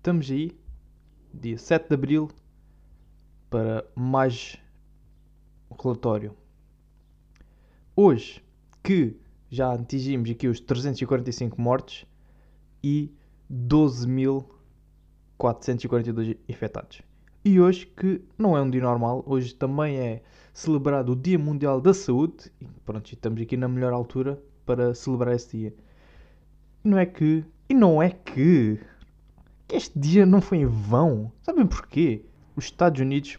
estamos aí, dia 7 de Abril, para mais um relatório. Hoje, que já atingimos aqui os 345 mortes e 12.442 infectados. E hoje, que não é um dia normal, hoje também é celebrado o Dia Mundial da Saúde. E pronto, estamos aqui na melhor altura para celebrar esse dia. Não é que. E não é que. Que este dia não foi em vão. Sabem porquê? Os Estados Unidos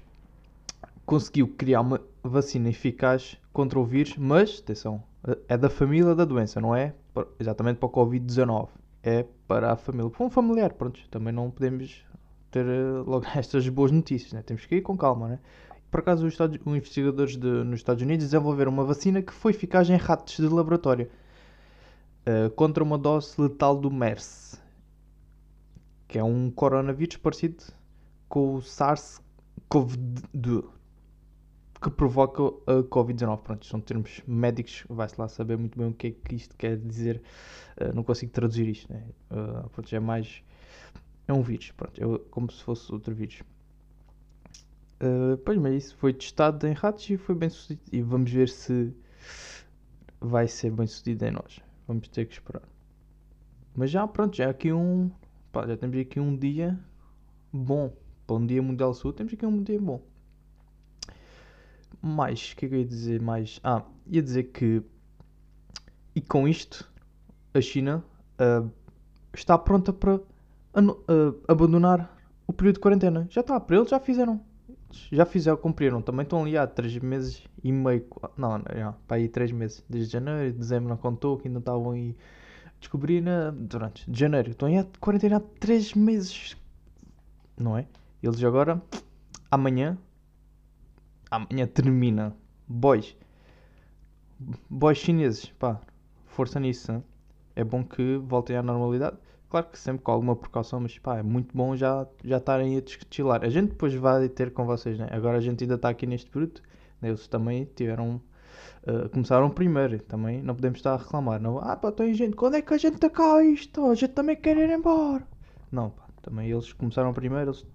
conseguiu criar uma vacina eficaz contra o vírus, mas, atenção, é da família da doença, não é exatamente para o Covid-19. É para a família. Para um familiar, pronto. Também não podemos ter eh, logo estas boas notícias, né? temos que ir com calma. Né? Por acaso, os, Estados, os investigadores de, nos Estados Unidos desenvolveram uma vacina que foi eficaz em ratos de laboratório uh, contra uma dose letal do MERS, que é um coronavírus parecido com o SARS-CoV-2 que provoca a Covid-19. Pronto, são termos médicos, vai-se lá saber muito bem o que é que isto quer dizer. Uh, não consigo traduzir isto, né? Uh, pronto, é mais. É um vírus, pronto, é como se fosse outro vírus. Uh, pois, mas isso foi testado em ratos e foi bem sucedido. E vamos ver se vai ser bem sucedido em nós. Vamos ter que esperar. Mas já, pronto, já aqui um. Pá, já temos aqui um dia bom. Para um dia mundial sul, temos aqui um dia bom mais, o que é que eu ia dizer mais? Ah, ia dizer que, e com isto, a China uh, está pronta para uh, abandonar o período de quarentena. Já está para eles, já fizeram. Já fizeram, cumpriram. Também estão ali há 3 meses e meio. Não, não já, para aí 3 meses. Desde janeiro, dezembro não contou, que ainda estavam aí. Descobri na, durante janeiro. Estão a quarentena há 3 meses. Não é? Eles agora, amanhã, amanhã termina. Boys. Boys chineses, pá, força nisso. Hein? É bom que voltem à normalidade. Claro que sempre com alguma precaução, mas pá, é muito bom já, já estarem a deschilar. A gente depois vai ter com vocês, né? Agora a gente ainda está aqui neste período. Eles também tiveram. Uh, começaram primeiro, também não podemos estar a reclamar. Não, ah, pá, tem gente, quando é que a gente cá isto? A gente também quer ir embora. Não, pá, também eles começaram primeiro, eles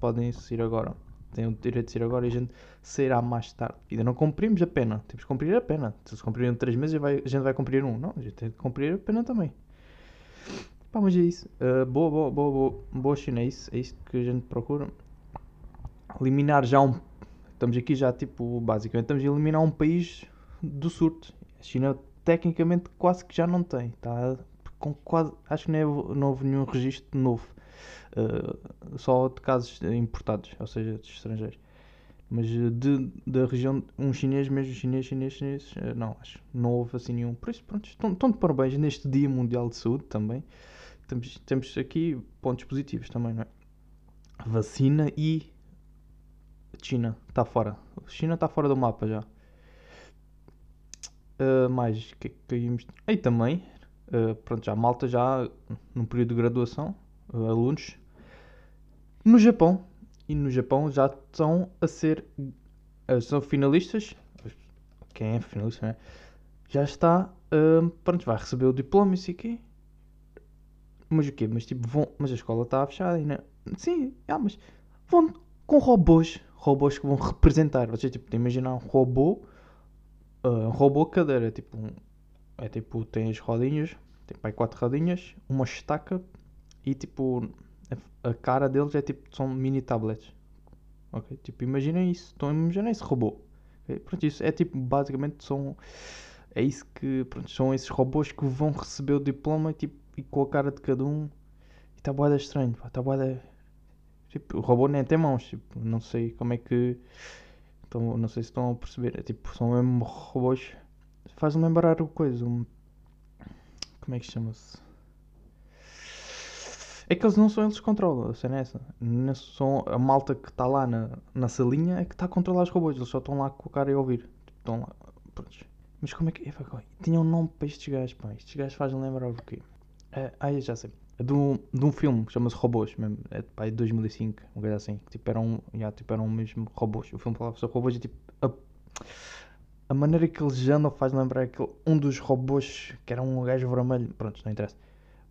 podem ir agora tem o direito de sair agora e a gente sairá mais tarde. Ainda não cumprimos a pena. Temos que cumprir a pena. Se se cumprirem 3 meses, a gente vai cumprir um. Não, a gente tem que cumprir a pena também. Pá, mas é isso. Uh, boa, boa, boa, boa, boa China. É isso, é isso que a gente procura. Eliminar já um. Estamos aqui já, tipo, basicamente, estamos a eliminar um país do surto. A China, tecnicamente, quase que já não tem. Está com quase. Acho que não, é, não houve nenhum registro novo uh, só de casos importados, ou seja, de estrangeiros. Mas eh, de, da região, um chinês, mesmo chinês, chinês, chinês, uh, não, acho não houve assim nenhum. Por isso, pronto, estão, estão de parabéns neste Dia Mundial de Saúde também. Temos, temos aqui pontos positivos também, não é? Vacina e China está fora. China está fora do mapa já. Uh, mais que caímos. E também, uh, pronto, já Malta já no período de graduação, uh, alunos no Japão. E no Japão já estão a ser. São finalistas. Quem é finalista, né? Já está. Pronto, vai receber o diploma e sei quê. Mas o quê? Mas tipo, vão. Mas a escola está fechada ainda. Sim, ah, mas vão com robôs. Robôs que vão representar. Vocês tipo, imaginar um robô. Uh, um robô cadeira. Tipo, um, é tipo, tem as rodinhas. Tem pai quatro rodinhas. Uma estaca. E tipo, a cara deles é tipo, são mini tablets. Ok? Tipo, imaginem isso. Estão a imaginar esse robô. Okay? Pronto, isso é tipo, basicamente são. É isso que. Pronto, são esses robôs que vão receber o diploma tipo, e com a cara de cada um. E está boada estranho. Está boada. Tipo, o robô nem tem mãos. Tipo, não sei como é que. Então, não sei se estão a perceber. É tipo, são mesmo robôs. Faz-me lembrar o coisa. Um... Como é que chama-se? É que eles não são eles que controlam, a cena é essa. Não são a malta que está lá na, na salinha é que está a controlar os robôs, eles só estão lá com o cara e a ouvir. Tipo, estão lá. Mas como é que. Tinha um nome para estes gajos, pá. Estes gajos fazem lembrar o quê? É, ah, já sei. É de um, de um filme que chama-se Robôs, mesmo. É de 2005, um coisa assim. Tipo, eram, já, tipo, eram mesmo robôs. O filme falava sobre robôs e tipo. A, a maneira que eles andam faz lembrar aquele, um dos robôs que era um gajo vermelho. Pronto, não interessa.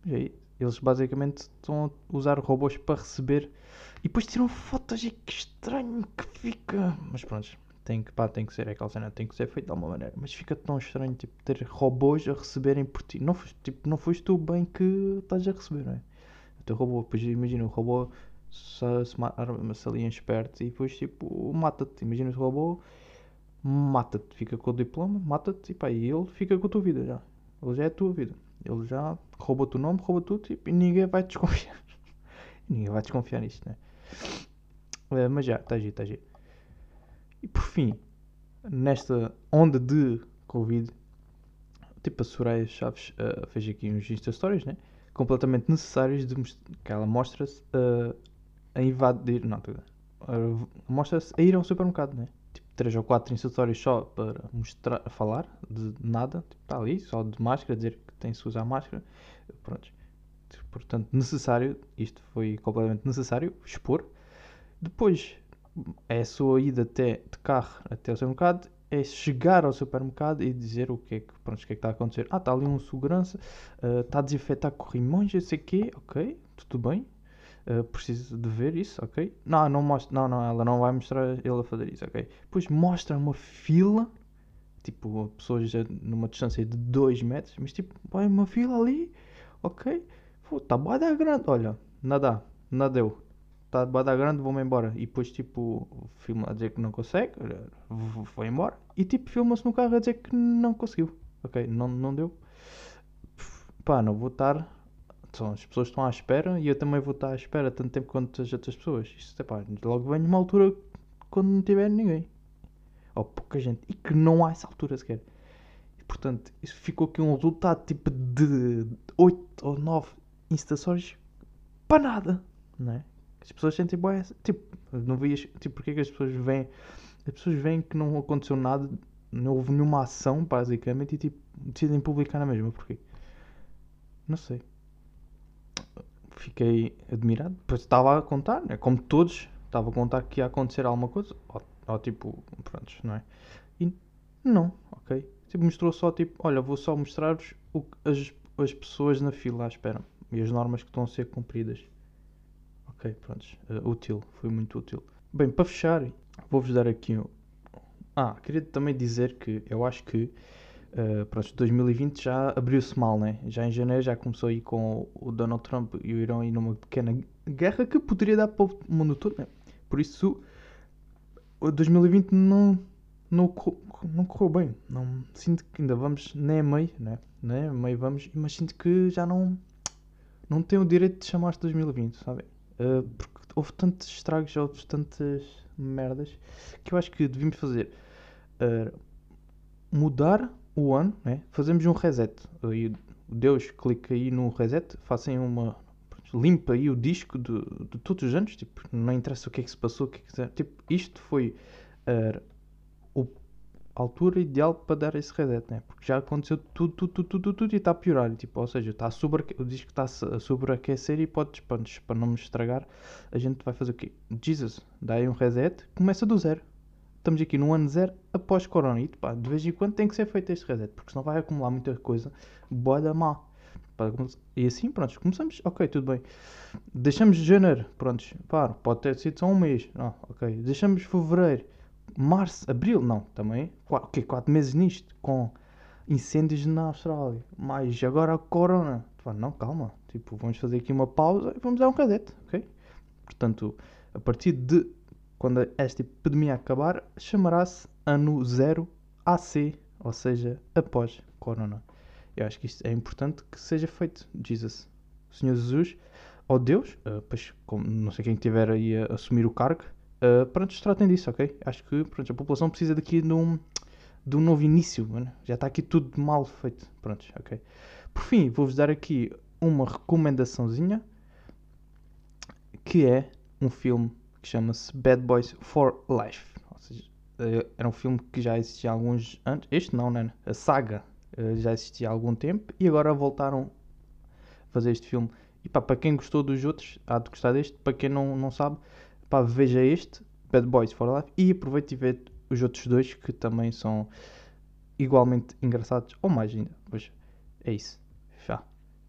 Mas aí Eles basicamente estão a usar robôs para receber e depois tiram fotos e que estranho que fica. Mas pronto, tem que, pá, tem que ser aquela cena, tem que ser feito de alguma maneira. Mas fica tão estranho tipo, ter robôs a receberem por ti. Não, foste- tipo, não foste tu bem que estás a receber, não é? O teu robô, depois imagina o robô se, se, arma-se ali esperto e depois tipo mata-te. Imagina o robô mata-te, fica com o diploma, mata-te e pá, e ele fica com a tua vida já. Ele já é a tua vida. Ele já rouba-te o nome, rouba tudo tipo, e ninguém vai desconfiar. ninguém vai desconfiar nisto, né? Eh, mas já, está giro, está. E por fim, nesta onda de Covid, tipo a Soraya Chaves eh, fez aqui uns Insta Stories, né? Completamente necessários de que ela mostra-se eh, a invadir. Não. Uh, mostra-se a ir ao supermercado, né? Tipo, 3 ou 4 Insta Stories só para mostrar, falar de nada. Tipo, está ali, só de máscara, dizer que tem-se usar máscara. Pronto. Portanto, necessário, isto foi completamente necessário, expor. Depois, é a sua ida até, de carro até ao supermercado, é chegar ao supermercado e dizer o que é que, pronto, o que, é que está a acontecer. Ah, está ali um segurança, ah, está a desinfetar corrimões, eu sei o quê, ok, tudo bem. ah, preciso de ver isso, ok. Não, não mostra, não, não, ela não vai mostrar ele a fazer isso, ok. Depois mostra uma fila, tipo, pessoas já numa distância de 2 metros, mas tipo, vai uma fila ali, ok. Tá bué da grande, olha, nada, nada deu está de bada grande, vou-me embora. E depois, tipo, filma a dizer que não consegue, foi embora. E, tipo, filma-se no carro a dizer que não conseguiu. Ok, não, não deu. Pá, não vou estar. São, as pessoas estão à espera e eu também vou estar à espera tanto tempo quanto as outras pessoas. Isto, pá, logo vem uma altura quando não tiver ninguém. Ou pouca gente. E que não há essa altura sequer. E, portanto, isso ficou aqui um resultado tipo de 8 ou 9 instações para nada, não é? As pessoas sentem boa Tipo, não vias. Tipo, porque é que as pessoas veem. As pessoas veem que não aconteceu nada, não houve nenhuma ação, basicamente, e tipo, decidem publicar na mesma. Porquê? Não sei. Fiquei admirado. Depois estava a contar, né? como todos, estava a contar que ia acontecer alguma coisa. Ou, ou tipo, prontos, não é? E não, ok? Tipo, mostrou só tipo, olha, vou só mostrar-vos as, as pessoas na fila à espera e as normas que estão a ser cumpridas. Ok, prontos. Uh, útil, foi muito útil. Bem, para fechar, vou-vos dar aqui um. Ah, queria também dizer que eu acho que uh, pronto, 2020 já abriu-se mal, né? Já em janeiro já começou aí com o Donald Trump e o Irão aí numa pequena guerra que poderia dar para o mundo todo, né? Por isso, o 2020 não, não, não correu bem. Não, sinto que ainda vamos, nem a meio, né? Nem a meio vamos, mas sinto que já não, não tem o direito de chamar-se 2020, sabem? Uh, porque houve tantos estragos, houve tantas merdas que eu acho que devíamos fazer uh, mudar o ano, né? fazemos um reset. Aí o Deus clica aí no reset, façam uma limpa aí o disco de, de todos os anos, tipo, não interessa o que é que se passou, o que é que se... tipo, isto foi uh, altura ideal para dar esse reset, né? porque já aconteceu tudo, tudo, tudo, tudo, tudo e está a piorar, tipo, ou seja, está a o disco está a sobreaquecer e podes, pronto, para não me estragar, a gente vai fazer o quê? Jesus, dá aí um reset, começa do zero. Estamos aqui no ano zero após Corona e pá, de vez em quando tem que ser feito este reset, porque senão vai acumular muita coisa boa da má. E assim, pronto, começamos, ok, tudo bem. Deixamos janeiro, pronto, pá, pode ter sido só um mês, não, ok. Deixamos fevereiro, março, abril, não, também, quatro, quatro meses nisto, com incêndios na Austrália, mas agora a Corona, não, calma, tipo, vamos fazer aqui uma pausa e vamos dar um reset, ok? Portanto, a partir de quando esta epidemia acabar, chamará-se ano zero AC, ou seja, após Corona. Eu acho que isto é importante que seja feito. Jesus, Senhor Jesus, ou Deus, uh, pois, como, não sei quem tiver aí a assumir o cargo, uh, pronto, tratem disso, ok? Acho que pronto, a população precisa daqui de um, de um novo início, já está aqui tudo mal feito. Pronto, ok. Por fim, vou-vos dar aqui uma recomendaçãozinha que é um filme que chama-se Bad Boys for Life. Ou seja, era um filme que já existia há alguns anos. Este não, né? A saga já existia há algum tempo e agora voltaram a fazer este filme. E pá, para quem gostou dos outros, há de gostar deste. Para quem não, não sabe, pá, veja este, Bad Boys for Life, e aproveite e vê os outros dois que também são igualmente engraçados, ou mais ainda. Pois é isso. Já.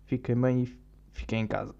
Fiquem bem e fiquem em casa.